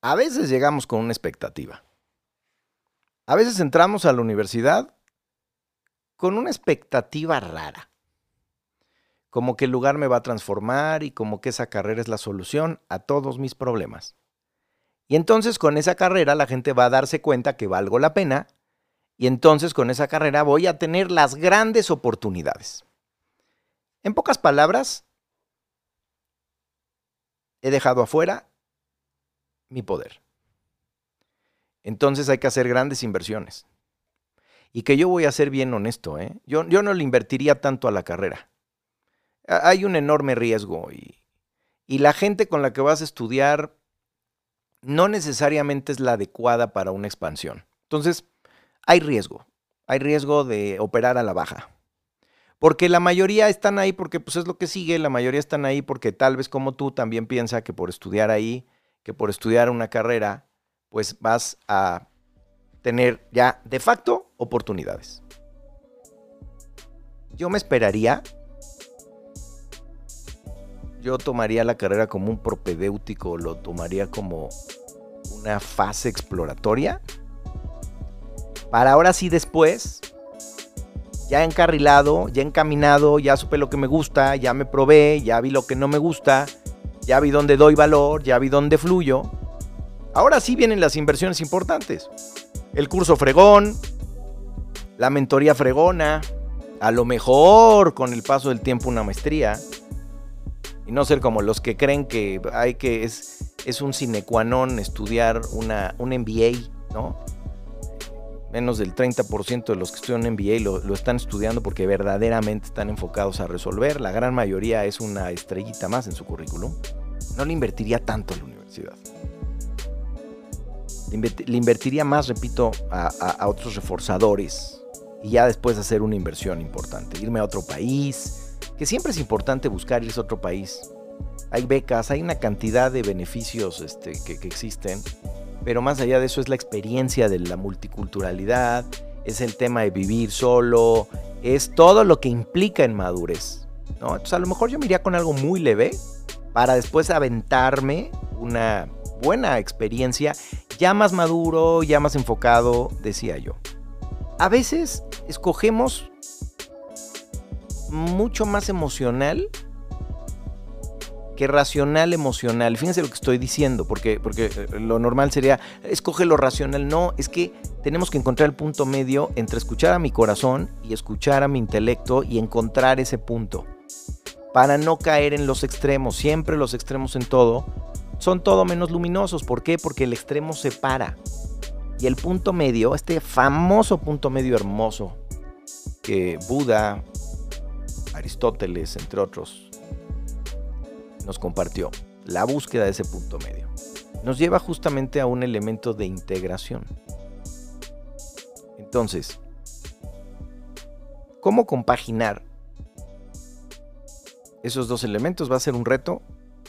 A veces llegamos con una expectativa. A veces entramos a la universidad con una expectativa rara. Como que el lugar me va a transformar y como que esa carrera es la solución a todos mis problemas. Y entonces con esa carrera la gente va a darse cuenta que valgo la pena y entonces con esa carrera voy a tener las grandes oportunidades. En pocas palabras, he dejado afuera mi poder. Entonces hay que hacer grandes inversiones. Y que yo voy a ser bien honesto, ¿eh? yo, yo no le invertiría tanto a la carrera. Hay un enorme riesgo y, y la gente con la que vas a estudiar no necesariamente es la adecuada para una expansión. Entonces, hay riesgo. Hay riesgo de operar a la baja. Porque la mayoría están ahí porque pues es lo que sigue, la mayoría están ahí porque tal vez como tú también piensa que por estudiar ahí, que por estudiar una carrera, pues vas a tener ya de facto oportunidades. Yo me esperaría, yo tomaría la carrera como un propedéutico, lo tomaría como una fase exploratoria, para ahora sí después ya encarrilado, ya encaminado, ya supe lo que me gusta, ya me probé, ya vi lo que no me gusta, ya vi dónde doy valor, ya vi dónde fluyo. Ahora sí vienen las inversiones importantes. El curso fregón, la mentoría fregona, a lo mejor con el paso del tiempo una maestría. Y no ser como los que creen que hay que es, es un sine qua non estudiar una, un MBA, ¿no? menos del 30% de los que estudian MBA lo, lo, están estudiando porque verdaderamente están enfocados a resolver. La gran mayoría es una estrellita más en su currículum. No le invertiría tanto a la universidad. Le invertiría más, repito, a, otros reforzadores y ya después hacer una inversión importante. Irme a otro país, que siempre es importante buscar irse a otro país. Hay becas, hay una cantidad de beneficios este, que, que existen pero más allá de eso es la experiencia de la multiculturalidad, es el tema de vivir solo, es todo lo que implica en madurez. ¿no? Entonces a lo mejor yo me iría con algo muy leve para después aventarme una buena experiencia, ya más maduro, ya más enfocado, decía yo. A veces escogemos mucho más emocional que racional emocional. Fíjense lo que estoy diciendo, porque, porque eh, lo normal sería, escoge lo racional. No, es que tenemos que encontrar el punto medio entre escuchar a mi corazón y escuchar a mi intelecto y encontrar ese punto. Para no caer en los extremos, siempre los extremos en todo son todo menos luminosos. ¿Por qué? Porque el extremo separa. Y el punto medio, este famoso punto medio hermoso que Buda, Aristóteles, entre otros, nos compartió, la búsqueda de ese punto medio, nos lleva justamente a un elemento de integración. Entonces, ¿cómo compaginar esos dos elementos? Va a ser un reto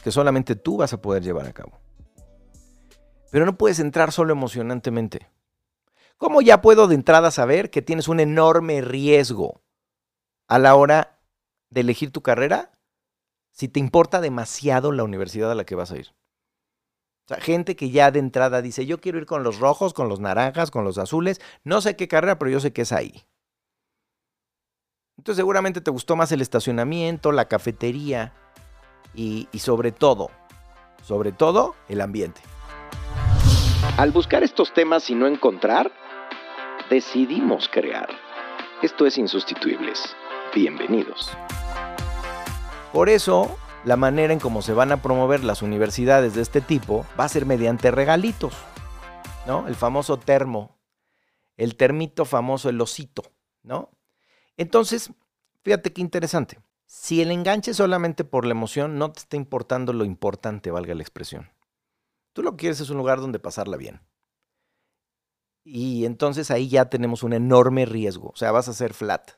que solamente tú vas a poder llevar a cabo. Pero no puedes entrar solo emocionantemente. ¿Cómo ya puedo de entrada saber que tienes un enorme riesgo a la hora de elegir tu carrera? si te importa demasiado la universidad a la que vas a ir. O sea, gente que ya de entrada dice, yo quiero ir con los rojos, con los naranjas, con los azules, no sé qué carrera, pero yo sé que es ahí. Entonces seguramente te gustó más el estacionamiento, la cafetería y, y sobre todo, sobre todo, el ambiente. Al buscar estos temas y no encontrar, decidimos crear. Esto es Insustituibles. Bienvenidos. Por eso, la manera en cómo se van a promover las universidades de este tipo va a ser mediante regalitos, ¿no? El famoso termo, el termito famoso, el osito, ¿no? Entonces, fíjate qué interesante. Si el enganche solamente por la emoción no te está importando lo importante, valga la expresión. Tú lo que quieres es un lugar donde pasarla bien. Y entonces ahí ya tenemos un enorme riesgo. O sea, vas a ser flat.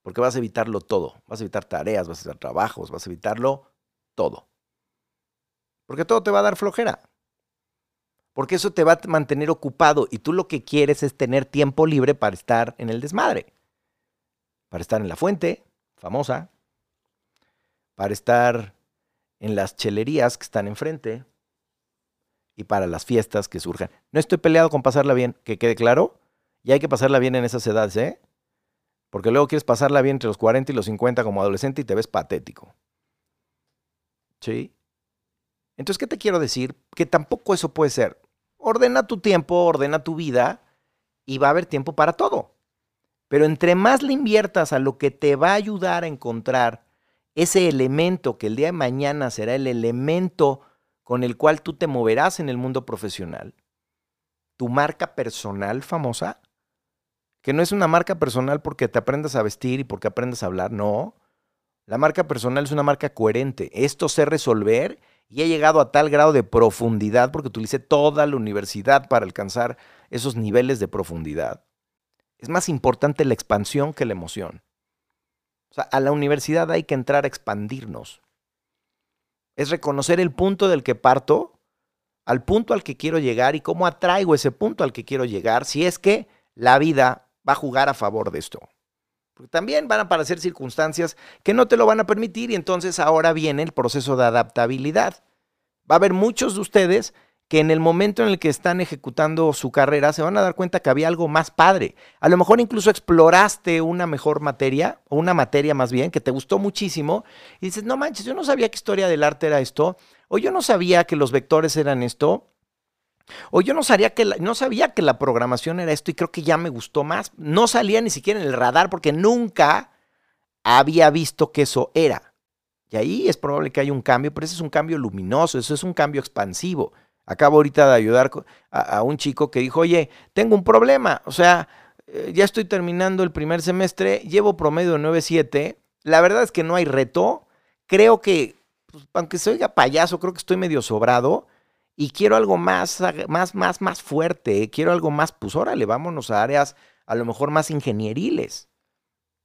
Porque vas a evitarlo todo. Vas a evitar tareas, vas a evitar trabajos, vas a evitarlo todo. Porque todo te va a dar flojera. Porque eso te va a mantener ocupado y tú lo que quieres es tener tiempo libre para estar en el desmadre. Para estar en la fuente, famosa. Para estar en las chelerías que están enfrente. y para las fiestas que surjan. No estoy peleado con pasarla bien, que quede claro. Y hay que pasarla bien en esas edades, ¿eh? Porque luego quieres pasarla bien entre los 40 y los 50 como adolescente y te ves patético. ¿Sí? Entonces, ¿qué te quiero decir? Que tampoco eso puede ser. Ordena tu tiempo, ordena tu vida y va a haber tiempo para todo. Pero entre más le inviertas a lo que te va a ayudar a encontrar ese elemento que el día de mañana será el elemento con el cual tú te moverás en el mundo profesional, tu marca personal famosa, que no es una marca personal porque te aprendas a vestir y porque aprendas a hablar, no. La marca personal es una marca coherente. Esto sé resolver y he llegado a tal grado de profundidad porque utilicé toda la universidad para alcanzar esos niveles de profundidad. Es más importante la expansión que la emoción. O sea, a la universidad hay que entrar a expandirnos. Es reconocer el punto del que parto, al punto al que quiero llegar y cómo atraigo ese punto al que quiero llegar si es que la vida va a jugar a favor de esto. Porque también van a aparecer circunstancias que no te lo van a permitir y entonces ahora viene el proceso de adaptabilidad. Va a haber muchos de ustedes que en el momento en el que están ejecutando su carrera se van a dar cuenta que había algo más padre. A lo mejor incluso exploraste una mejor materia, o una materia más bien, que te gustó muchísimo, y dices, no manches, yo no sabía que historia del arte era esto, o yo no sabía que los vectores eran esto, o yo no sabía, que la, no sabía que la programación era esto y creo que ya me gustó más. No salía ni siquiera en el radar porque nunca había visto que eso era. Y ahí es probable que haya un cambio, pero ese es un cambio luminoso, eso es un cambio expansivo. Acabo ahorita de ayudar a, un chico que dijo, oye, tengo un problema, o sea, eh, ya estoy terminando el primer semestre, llevo promedio de 9.7, la verdad es que no hay reto, creo que, pues, aunque se oiga payaso, creo que estoy medio sobrado y quiero algo más, más, más, más fuerte, quiero algo más, pues órale, vámonos a áreas a lo mejor más ingenieriles,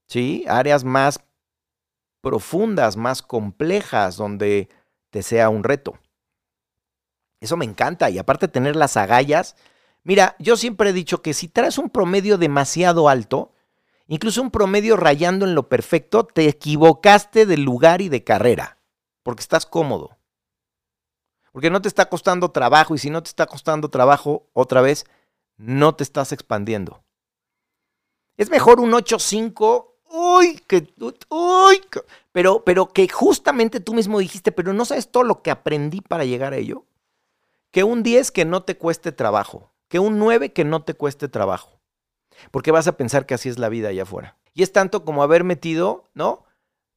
¿sí? Áreas más profundas, más complejas, donde te sea un reto. Eso me encanta. Y aparte tener las agallas. Mira, yo siempre he dicho que si traes un promedio demasiado alto, incluso un promedio rayando en lo perfecto, te equivocaste de lugar y de carrera, porque estás cómodo. Porque no te está costando trabajo y si no te está costando trabajo, otra vez, no te estás expandiendo. Es mejor un 8.5, uy, que, uy, pero, pero que justamente tú mismo dijiste, pero no sabes todo lo que aprendí para llegar a ello que un 10 que no te cueste trabajo, que un 9 que no te cueste trabajo. Porque vas a pensar que así es la vida allá afuera. Y es tanto como haber metido, ¿no?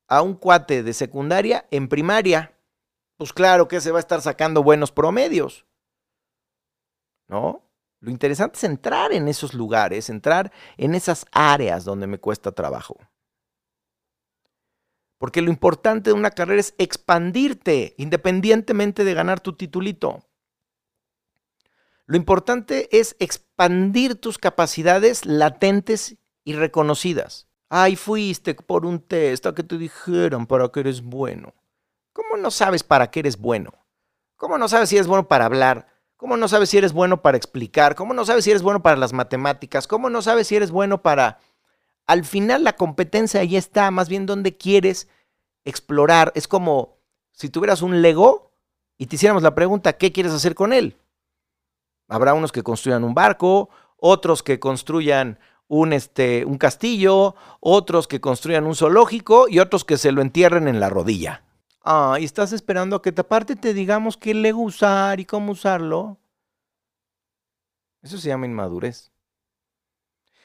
A un cuate de secundaria en primaria. Pues claro que se va a estar sacando buenos promedios. ¿No? Lo interesante es entrar en esos lugares, entrar en esas áreas donde me cuesta trabajo. Porque lo importante de una carrera es expandirte, independientemente de ganar tu titulito. Lo importante es expandir tus capacidades latentes y reconocidas. Ay, fuiste por un test a que te dijeron para que eres bueno. ¿Cómo no sabes para qué eres bueno? ¿Cómo no sabes si eres bueno para hablar? ¿Cómo no sabes si eres bueno para explicar? ¿Cómo no sabes si eres bueno para las matemáticas? ¿Cómo no sabes si eres bueno para... Al final la competencia ahí está, más bien donde quieres explorar. Es como si tuvieras un Lego y te hiciéramos la pregunta, ¿qué quieres hacer con él? Habrá unos que construyan un barco, otros que construyan un, este, un castillo, otros que construyan un zoológico y otros que se lo entierren en la rodilla. Ah, y estás esperando a que aparte te digamos qué le usar y cómo usarlo. Eso se llama inmadurez.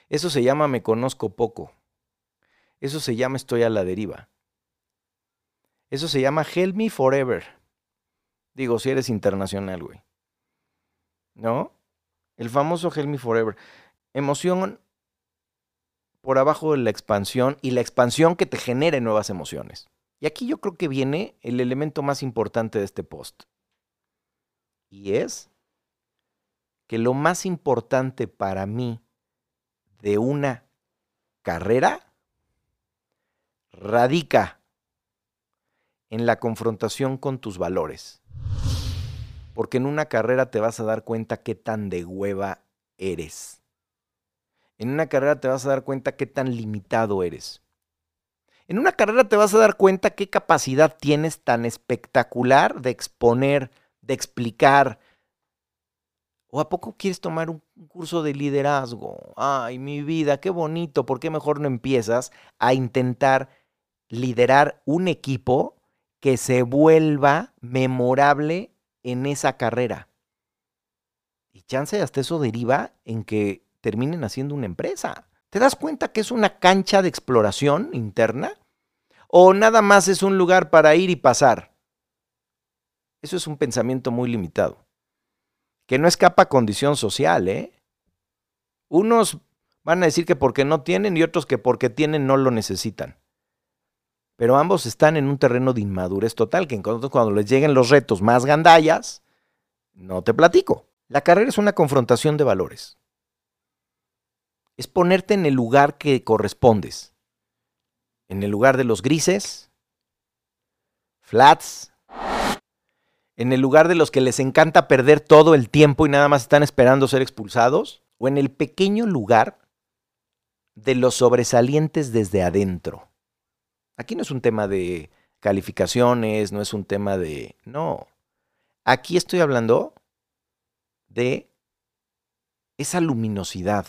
Eso se llama me conozco poco. Eso se llama estoy a la deriva. Eso se llama help me forever. Digo, si eres internacional, güey. ¿No? El famoso Help Me Forever. Emoción por abajo de la expansión y la expansión que te genere nuevas emociones. Y aquí yo creo que viene el elemento más importante de este post. Y es que lo más importante para mí de una carrera radica en la confrontación con tus valores porque en una carrera te vas a dar cuenta qué tan de hueva eres. En una carrera te vas a dar cuenta qué tan limitado eres. En una carrera te vas a dar cuenta qué capacidad tienes tan espectacular de exponer, de explicar, ¿O a poco quieres tomar un curso de liderazgo? Ay, mi vida, qué bonito. ¿Por qué mejor no empiezas a intentar liderar un equipo que se vuelva memorable en esa carrera? Y chance hasta eso deriva en que terminen haciendo una empresa. ¿Te das cuenta que es una cancha de exploración interna? ¿O nada más es un lugar para ir y pasar? Eso es un pensamiento muy limitado que no escapa a condición social, ¿eh? Unos van a decir que porque no tienen y otros que porque tienen no lo necesitan. Pero ambos están en un terreno de inmadurez total, que cuando les lleguen los retos más gandallas, no te platico. La carrera es una confrontación de valores. Es ponerte en el lugar que correspondes. En el lugar de los grises, flats, en el lugar de los que les encanta perder todo el tiempo y nada más están esperando ser expulsados, o en el pequeño lugar de los sobresalientes desde adentro. Aquí no es un tema de calificaciones, no es un tema de... No, aquí estoy hablando de esa luminosidad.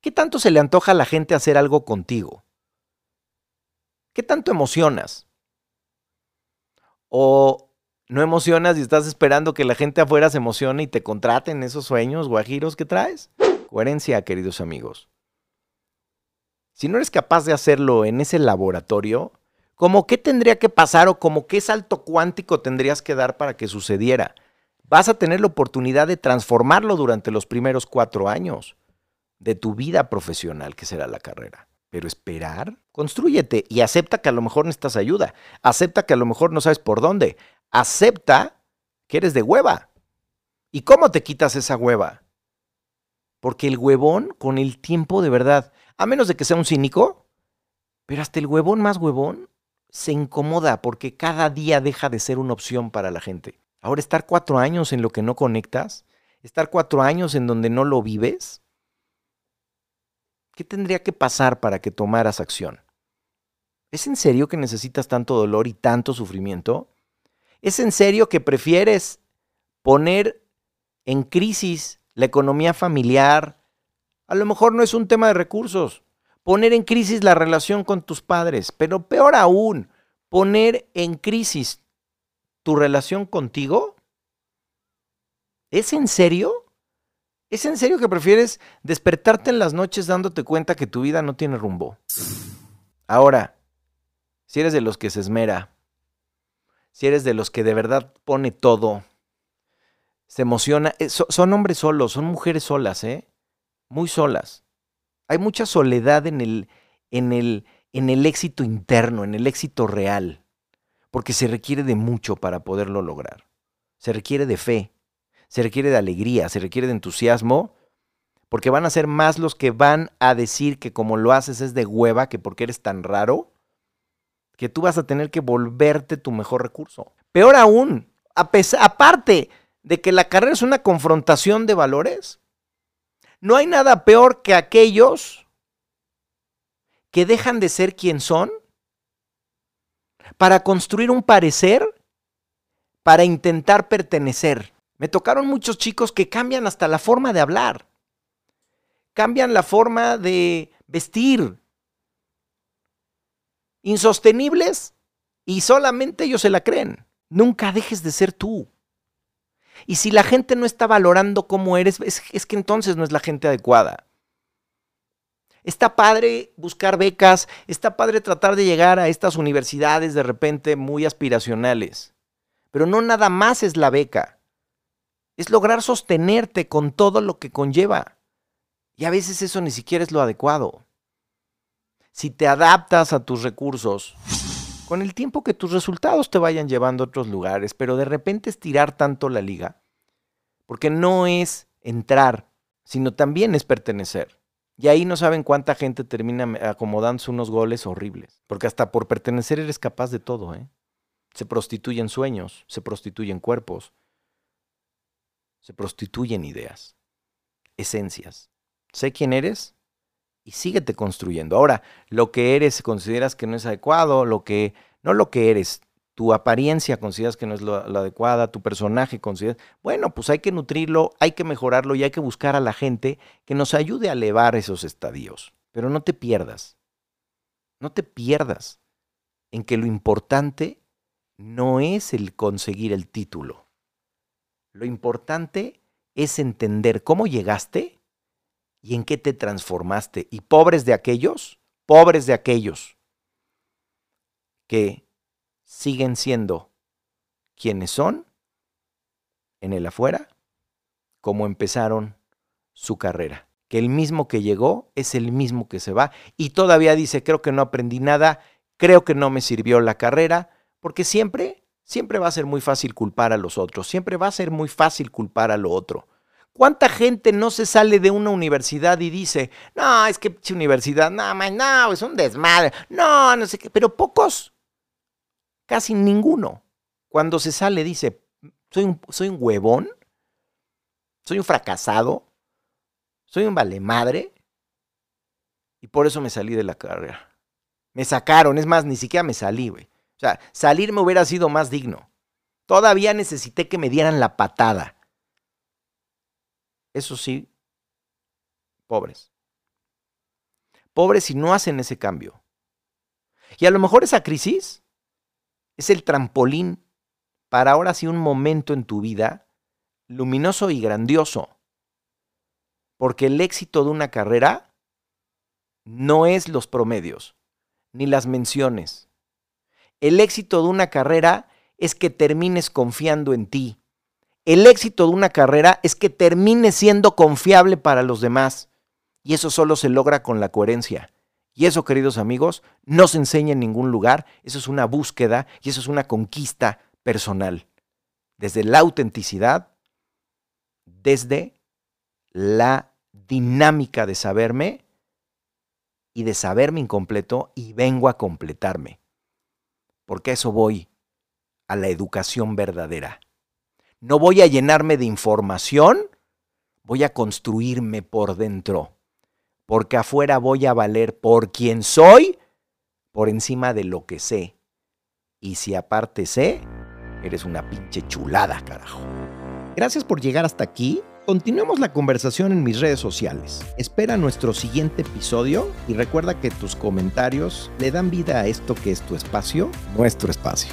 ¿Qué tanto se le antoja a la gente hacer algo contigo? ¿Qué tanto emocionas? ¿O no emocionas y estás esperando que la gente afuera se emocione y te contraten esos sueños guajiros que traes? Coherencia, queridos amigos. Si no eres capaz de hacerlo en ese laboratorio, ¿cómo qué tendría que pasar o como qué salto cuántico tendrías que dar para que sucediera? Vas a tener la oportunidad de transformarlo durante los primeros cuatro años de tu vida profesional, que será la carrera. Pero esperar, construyete y acepta que a lo mejor necesitas ayuda. Acepta que a lo mejor no sabes por dónde. Acepta que eres de hueva. ¿Y cómo te quitas esa hueva? Porque el huevón, con el tiempo de verdad, a menos de que sea un cínico, pero hasta el huevón más huevón se incomoda porque cada día deja de ser una opción para la gente. Ahora estar cuatro años en lo que no conectas, estar cuatro años en donde no lo vives, ¿Qué tendría que pasar para que tomaras acción? ¿Es en serio que necesitas tanto dolor y tanto sufrimiento? ¿Es en serio que prefieres poner en crisis la economía familiar? A lo mejor no es un tema de recursos. Poner en crisis la relación con tus padres, pero peor aún, poner en crisis tu relación contigo. ¿Es en serio? ¿Es en serio que prefieres despertarte en las noches dándote cuenta que tu vida no tiene rumbo? Ahora, si eres de los que se esmera, si eres de los que de verdad pone todo, se emociona, eh, son hombres solos, son mujeres solas, ¿eh? Muy solas. Hay mucha soledad en el, en el, en el éxito interno, en el éxito real, porque se requiere de mucho para poderlo lograr. Se requiere de fe, se requiere de alegría, se requiere de entusiasmo, porque van a ser más los que van a decir que como lo haces es de hueva, que porque eres tan raro, que tú vas a tener que volverte tu mejor recurso. Peor aún, aparte de que la carrera es una confrontación de valores, no hay nada peor que aquellos que dejan de ser quien son para construir un parecer, para intentar pertenecer. Me tocaron muchos chicos que cambian hasta la forma de hablar, cambian la forma de vestir, insostenibles y solamente ellos se la creen. Nunca dejes de ser tú. Y si la gente no está valorando cómo eres, es, que entonces no es la gente adecuada. Está padre buscar becas, está padre tratar de llegar a estas universidades de repente muy aspiracionales, pero no nada más es la beca es lograr sostenerte con todo lo que conlleva. Y a veces eso ni siquiera es lo adecuado. Si te adaptas a tus recursos, con el tiempo que tus resultados te vayan llevando a otros lugares, pero de repente estirar tanto la liga, porque no es entrar, sino también es pertenecer. Y ahí no saben cuánta gente termina acomodándose unos goles horribles, porque hasta por pertenecer eres capaz de todo, ¿eh? Se prostituyen sueños, se prostituyen cuerpos, se prostituyen ideas, esencias. Sé quién eres y síguete construyendo. Ahora, lo que eres consideras que no es adecuado, lo que no lo que eres, tu apariencia consideras que no es la adecuada, tu personaje consideras, bueno, pues hay que nutrirlo, hay que mejorarlo y hay que buscar a la gente que nos ayude a elevar esos estadios. Pero no te pierdas, no te pierdas en que lo importante no es el conseguir el título. Lo importante es entender cómo llegaste y en qué te transformaste. Y pobres de aquellos, pobres de aquellos que siguen siendo quienes son en el afuera, como empezaron su carrera. Que el mismo que llegó es el mismo que se va y todavía dice, creo que no aprendí nada, creo que no me sirvió la carrera, porque siempre, siempre va a ser muy fácil culpar a los otros, siempre va a ser muy fácil culpar a lo otro. ¿Cuánta gente no se sale de una universidad y dice, no, es que universidad, no, no, es un desmadre, no, no sé qué, pero pocos, Casi ninguno. Cuando se sale dice, soy un, soy un huevón, soy un fracasado, soy un vale madre, y por eso me salí de la carrera. Me sacaron, es más, ni siquiera me salí, güey. O sea, salir me hubiera sido más digno. Todavía necesité que me dieran la patada. Eso sí, pobres. Pobres si no hacen ese cambio. Y a lo mejor esa crisis es el trampolín para ahora sí un momento en tu vida luminoso y grandioso. Porque el éxito de una carrera no es los promedios, ni las menciones. El éxito de una carrera es que termines confiando en ti. El éxito de una carrera es que termines siendo confiable para los demás. Y eso solo se logra con la coherencia. Y eso, queridos amigos, no se enseña en ningún lugar. Eso es una búsqueda y eso es una conquista personal. Desde la autenticidad, desde la dinámica de saberme y de saberme incompleto y vengo a completarme. Porque eso voy a la educación verdadera. No voy a llenarme de información, voy a construirme por dentro porque afuera voy a valer por quien soy por encima de lo que sé. Y si aparte sé, eres una pinche chulada, carajo. Gracias por llegar hasta aquí. Continuemos la conversación en mis redes sociales. Espera nuestro siguiente episodio y recuerda que tus comentarios le dan vida a esto que es tu espacio, nuestro espacio.